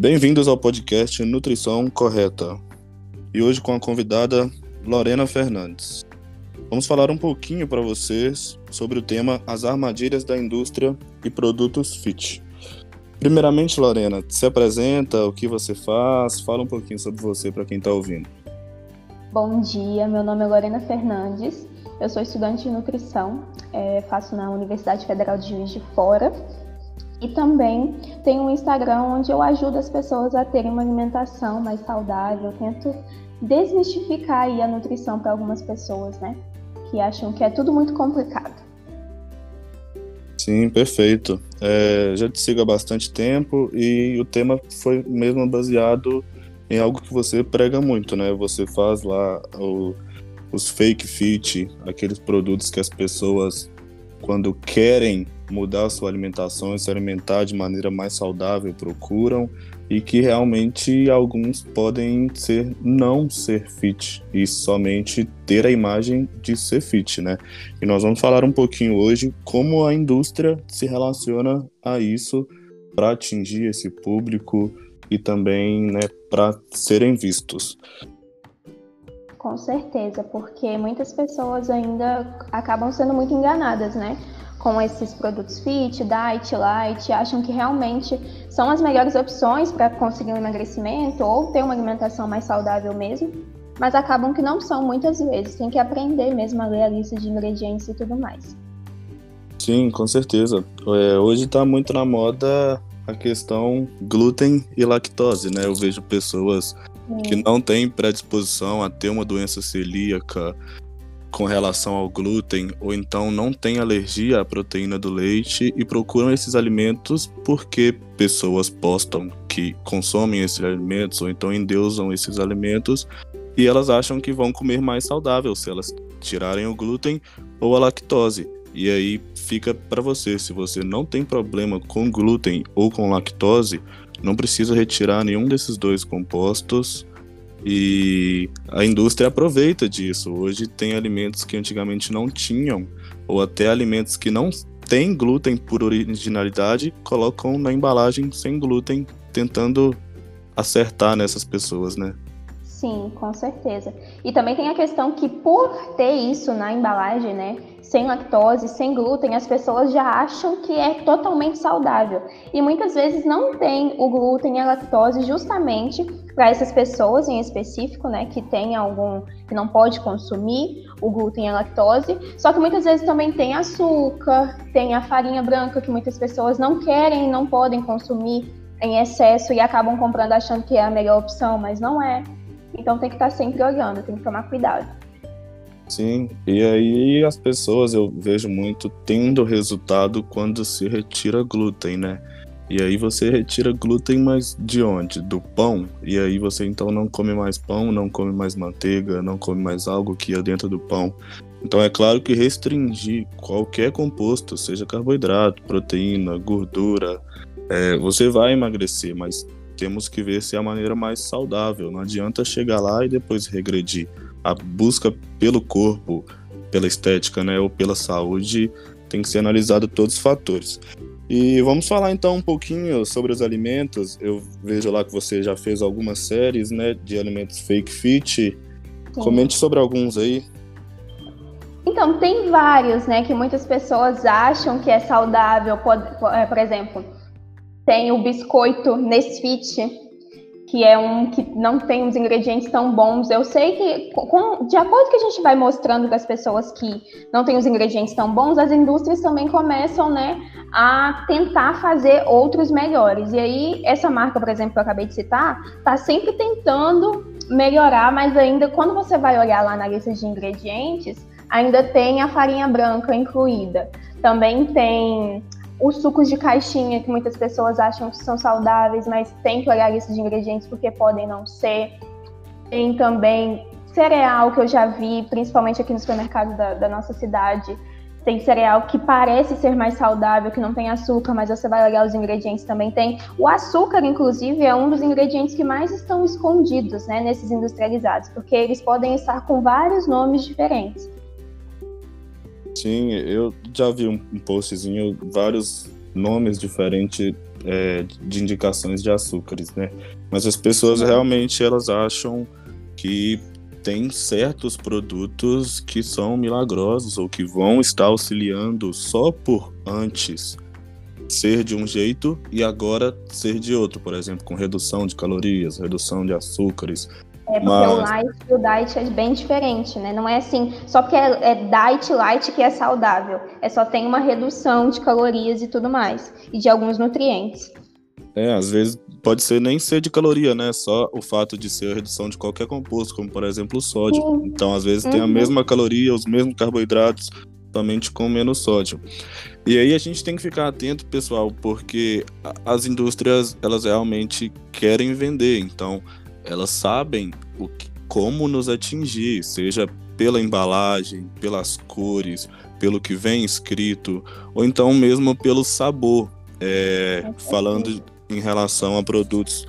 Bem-vindos ao podcast Nutrição Correta. E hoje com a convidada Lorena Fernandes. Vamos falar um pouquinho para vocês sobre o tema As armadilhas da indústria e produtos fit. Primeiramente, Lorena, se apresenta, o que você faz, fala um pouquinho sobre você para quem está ouvindo. Bom dia, meu nome é Lorena Fernandes, eu sou estudante de nutrição, é, faço na Universidade Federal de Juiz de Fora e também tenho um Instagram onde eu ajudo as pessoas a terem uma alimentação mais saudável, tento desmistificar aí a nutrição para algumas pessoas, né, que acham que é tudo muito complicado. Sim, perfeito. É, já te sigo há bastante tempo e o tema foi mesmo baseado em algo que você prega muito, né? Você faz lá o, os fake fit, aqueles produtos que as pessoas, quando querem mudar sua alimentação e se alimentar de maneira mais saudável, procuram e que realmente alguns podem ser não ser fit e somente ter a imagem de ser fit, né? E nós vamos falar um pouquinho hoje como a indústria se relaciona a isso para atingir esse público e também, né, para serem vistos. Com certeza, porque muitas pessoas ainda acabam sendo muito enganadas, né? Com esses produtos fit, diet, light, acham que realmente são as melhores opções para conseguir um emagrecimento ou ter uma alimentação mais saudável mesmo, mas acabam que não são muitas vezes. Tem que aprender mesmo a ler a lista de ingredientes e tudo mais. Sim, com certeza. É, hoje está muito na moda a questão glúten e lactose, né? Eu vejo pessoas Sim. que não têm predisposição a ter uma doença celíaca, com relação ao glúten ou então não têm alergia à proteína do leite e procuram esses alimentos porque pessoas postam que consomem esses alimentos ou então endeusam esses alimentos e elas acham que vão comer mais saudável se elas tirarem o glúten ou a lactose. E aí fica para você, se você não tem problema com glúten ou com lactose, não precisa retirar nenhum desses dois compostos e a indústria aproveita disso. Hoje tem alimentos que antigamente não tinham, ou até alimentos que não têm glúten por originalidade, colocam na embalagem sem glúten, tentando acertar nessas pessoas, né? Sim, com certeza. E também tem a questão que por ter isso na embalagem, né, sem lactose, sem glúten, as pessoas já acham que é totalmente saudável. E muitas vezes não tem o glúten e a lactose justamente para essas pessoas em específico, né, que tem algum que não pode consumir o glúten e a lactose. Só que muitas vezes também tem açúcar, tem a farinha branca que muitas pessoas não querem não podem consumir em excesso e acabam comprando achando que é a melhor opção, mas não é. Então tem que estar sempre olhando, tem que tomar cuidado. Sim, e aí as pessoas eu vejo muito tendo resultado quando se retira glúten, né? E aí você retira glúten, mas de onde? Do pão? E aí você então não come mais pão, não come mais manteiga, não come mais algo que ia dentro do pão. Então é claro que restringir qualquer composto, seja carboidrato, proteína, gordura, é, você vai emagrecer, mas temos que ver se é a maneira mais saudável. Não adianta chegar lá e depois regredir. A busca pelo corpo, pela estética, né, ou pela saúde, tem que ser analisado todos os fatores. E vamos falar então um pouquinho sobre os alimentos. Eu vejo lá que você já fez algumas séries, né, de alimentos fake fit. Sim. Comente sobre alguns aí. Então, tem vários, né, que muitas pessoas acham que é saudável. Por, é, por exemplo, tem o biscoito Nesfit, que é um que não tem os ingredientes tão bons. Eu sei que, com, de acordo que a gente vai mostrando para as pessoas que não tem os ingredientes tão bons, as indústrias também começam, né, a tentar fazer outros melhores. E aí, essa marca, por exemplo, que eu acabei de citar, está sempre tentando melhorar, mas ainda quando você vai olhar lá na lista de ingredientes, ainda tem a farinha branca incluída. Também tem os sucos de caixinha, que muitas pessoas acham que são saudáveis, mas tem que olhar lista de ingredientes porque podem não ser. Tem também cereal que eu já vi, principalmente aqui no supermercado da, da nossa cidade. Tem cereal que parece ser mais saudável, que não tem açúcar, mas você vai olhar os ingredientes também tem. O açúcar, inclusive, é um dos ingredientes que mais estão escondidos né, nesses industrializados, porque eles podem estar com vários nomes diferentes. Sim, eu já vi um, postzinho, vários nomes diferentes é, de indicações de açúcares, né? Mas as pessoas realmente elas acham que tem certos produtos que são milagrosos ou que vão estar auxiliando só por antes ser de um jeito e agora ser de outro, por exemplo, com redução de calorias, redução de açúcares. É porque Mas... o light e o diet é bem diferente, né? Não é assim, só porque é, é diet light que é saudável. É só tem uma redução de calorias e tudo mais, e de alguns nutrientes. É, às vezes pode ser nem ser de caloria, né? Só o fato de ser a redução de qualquer composto, como por exemplo o sódio. Sim. Então, às vezes uhum. tem a uhum. mesma caloria, os mesmos carboidratos, somente com menos sódio. E aí a gente tem que ficar atento, pessoal, porque as indústrias, elas realmente querem vender, então elas sabem o que, como nos atingir, seja pela embalagem, pelas cores, pelo que vem escrito, ou então mesmo pelo sabor. É, falando em relação a produtos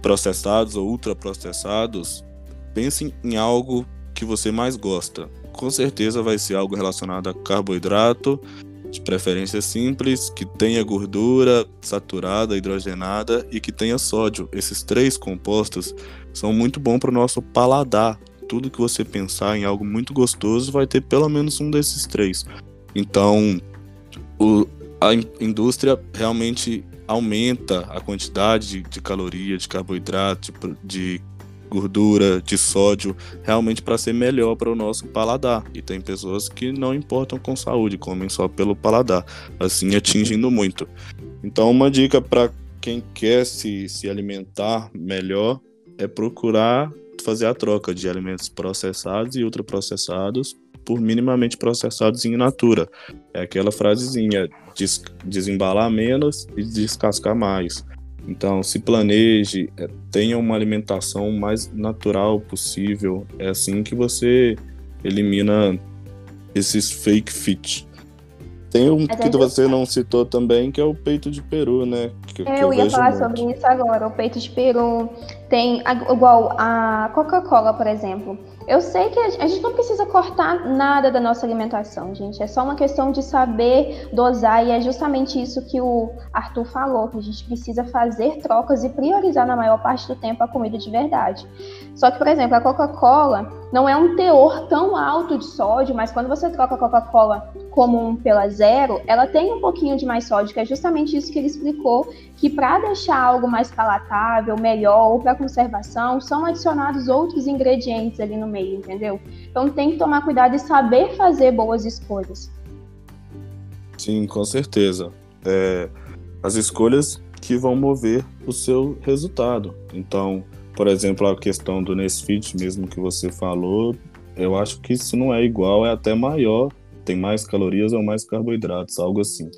processados ou ultraprocessados, pense em algo que você mais gosta. Com certeza vai ser algo relacionado a carboidrato, de preferência simples, que tenha gordura saturada, hidrogenada e que tenha sódio. Esses três compostos são muito bons para o nosso paladar. Tudo que você pensar em algo muito gostoso vai ter pelo menos um desses três. Então, o, a indústria realmente aumenta a quantidade de caloria, de carboidrato, de gordura, de sódio, realmente para ser melhor para o nosso paladar. E tem pessoas que não importam com saúde, comem só pelo paladar, assim atingindo muito. Então, uma dica para quem quer se, se alimentar melhor é procurar fazer a troca de alimentos processados e ultraprocessados por minimamente processados em natura. É aquela frasezinha, des desembalar menos e descascar mais. Então, se planeje, é, tenha uma alimentação mais natural possível. É assim que você elimina esses fake fit. Tem um que você não citou também, que é o peito de peru, né? Que, é, eu, eu ia falar muito. sobre isso agora. O peito de peru tem igual a Coca-Cola, por exemplo. Eu sei que a gente não precisa cortar nada da nossa alimentação, gente. É só uma questão de saber dosar e é justamente isso que o Arthur falou, que a gente precisa fazer trocas e priorizar na maior parte do tempo a comida de verdade. Só que, por exemplo, a Coca-Cola não é um teor tão alto de sódio, mas quando você troca a Coca-Cola comum pela zero, ela tem um pouquinho de mais sódio, que é justamente isso que ele explicou, que para deixar algo mais palatável, melhor ou para conservação, são adicionados outros ingredientes ali no meio, entendeu? Então tem que tomar cuidado e saber fazer boas escolhas. Sim, com certeza. É, as escolhas que vão mover o seu resultado. Então, por exemplo, a questão do Nesfit mesmo que você falou, eu acho que isso não é igual, é até maior, tem mais calorias ou mais carboidratos, algo assim.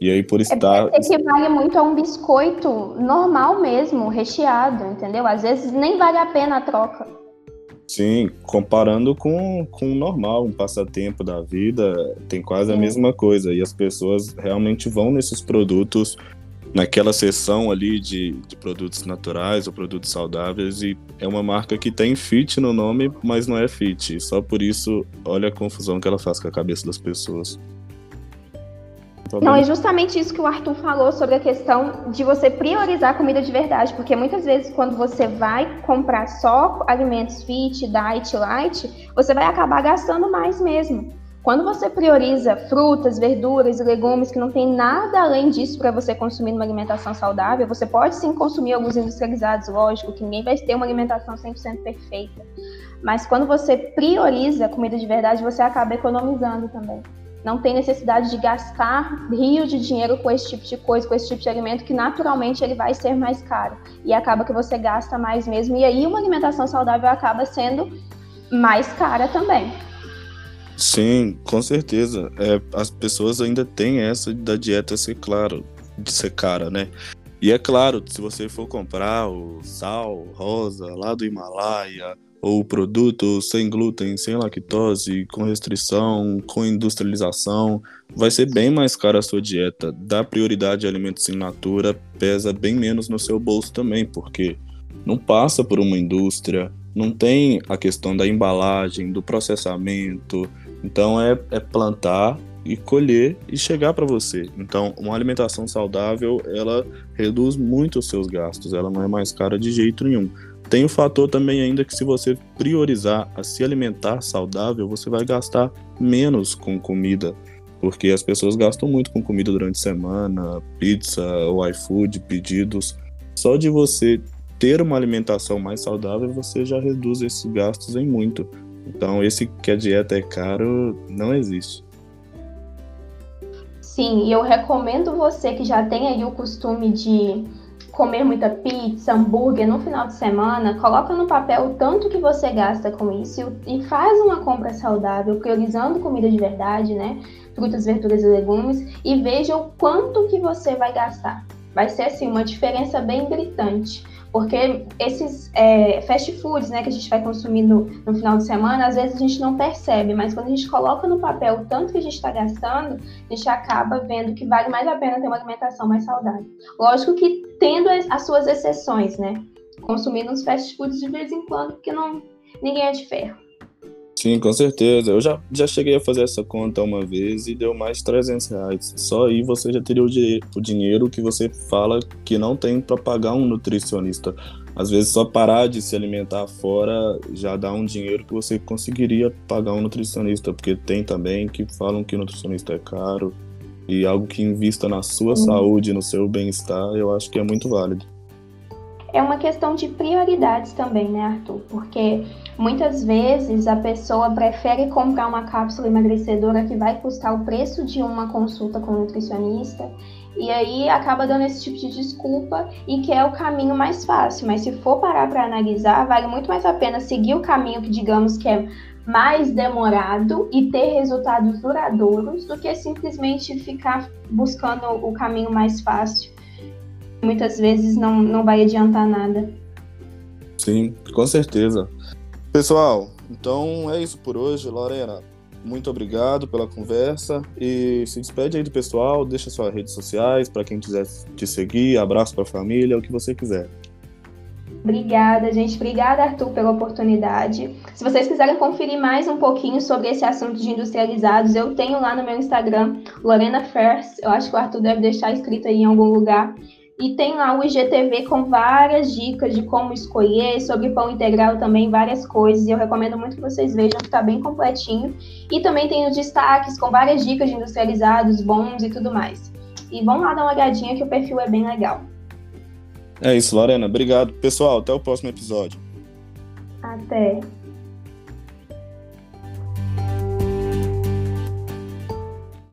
E aí, por é estar. É, equivale muito a um biscoito normal mesmo, recheado, entendeu? Às vezes nem vale a pena a troca. Sim, comparando com, com o normal, um passatempo da vida, tem quase Sim. a mesma coisa. E as pessoas realmente vão nesses produtos, naquela seção ali de, de produtos naturais ou produtos saudáveis, e é uma marca que tem fit no nome, mas não é fit. Só por isso, olha a confusão que ela faz com a cabeça das pessoas. Não, é justamente isso que o Arthur falou sobre a questão de você priorizar a comida de verdade, porque muitas vezes quando você vai comprar só alimentos fit, diet, light, você vai acabar gastando mais mesmo. Quando você prioriza frutas, verduras e legumes que não tem nada além disso para você consumir numa alimentação saudável, você pode sim consumir alguns industrializados, lógico, que ninguém vai ter uma alimentação 100% perfeita. Mas quando você prioriza comida de verdade, você acaba economizando também não tem necessidade de gastar rios de dinheiro com esse tipo de coisa, com esse tipo de alimento, que naturalmente ele vai ser mais caro. E acaba que você gasta mais mesmo. E aí uma alimentação saudável acaba sendo mais cara também. Sim, com certeza. É, as pessoas ainda têm essa da dieta ser claro, de ser cara, né? E é claro, se você for comprar o sal rosa lá do Himalaia, ou produto sem glúten, sem lactose, com restrição, com industrialização, vai ser bem mais cara a sua dieta. Dar prioridade a alimentos in natura pesa bem menos no seu bolso também, porque não passa por uma indústria, não tem a questão da embalagem, do processamento. Então é, é plantar e colher e chegar para você. Então, uma alimentação saudável, ela reduz muito os seus gastos, ela não é mais cara de jeito nenhum. Tem o fator também ainda que se você priorizar a se alimentar saudável, você vai gastar menos com comida, porque as pessoas gastam muito com comida durante a semana, pizza, o iFood, pedidos. Só de você ter uma alimentação mais saudável, você já reduz esses gastos em muito. Então, esse que a dieta é caro não existe. Sim, e eu recomendo você que já tem aí o costume de comer muita pizza, hambúrguer no final de semana, coloca no papel o tanto que você gasta com isso e faz uma compra saudável, priorizando comida de verdade, né? Frutas, verduras e legumes e veja o quanto que você vai gastar. Vai ser assim uma diferença bem gritante. Porque esses é, fast foods né, que a gente vai consumindo no final de semana, às vezes a gente não percebe, mas quando a gente coloca no papel o tanto que a gente está gastando, a gente acaba vendo que vale mais a pena ter uma alimentação mais saudável. Lógico que tendo as suas exceções, né? Consumindo uns fast foods de vez em quando, porque não, ninguém é de ferro. Sim, com certeza. Eu já, já cheguei a fazer essa conta uma vez e deu mais de 300 reais. Só aí você já teria o, o dinheiro que você fala que não tem para pagar um nutricionista. Às vezes só parar de se alimentar fora já dá um dinheiro que você conseguiria pagar um nutricionista, porque tem também que falam que nutricionista é caro e algo que invista na sua uhum. saúde, no seu bem-estar, eu acho que é muito válido é uma questão de prioridades também, né, Arthur? Porque muitas vezes a pessoa prefere comprar uma cápsula emagrecedora que vai custar o preço de uma consulta com um nutricionista e aí acaba dando esse tipo de desculpa e que é o caminho mais fácil. Mas se for parar para analisar, vale muito mais a pena seguir o caminho que digamos que é mais demorado e ter resultados duradouros do que simplesmente ficar buscando o caminho mais fácil muitas vezes não, não vai adiantar nada. Sim, com certeza. Pessoal, então é isso por hoje, Lorena. Muito obrigado pela conversa e se despede aí do pessoal, deixa suas redes sociais para quem quiser te seguir, abraço para a família, o que você quiser. Obrigada, gente. Obrigada, Arthur, pela oportunidade. Se vocês quiserem conferir mais um pouquinho sobre esse assunto de industrializados, eu tenho lá no meu Instagram, Lorena First. Eu acho que o Arthur deve deixar escrito aí em algum lugar. E tem lá o IGTV com várias dicas de como escolher, sobre pão integral também, várias coisas. E eu recomendo muito que vocês vejam, que está bem completinho. E também tem os destaques com várias dicas de industrializados, bons e tudo mais. E vão lá dar uma olhadinha que o perfil é bem legal. É isso, Lorena. Obrigado. Pessoal, até o próximo episódio. Até.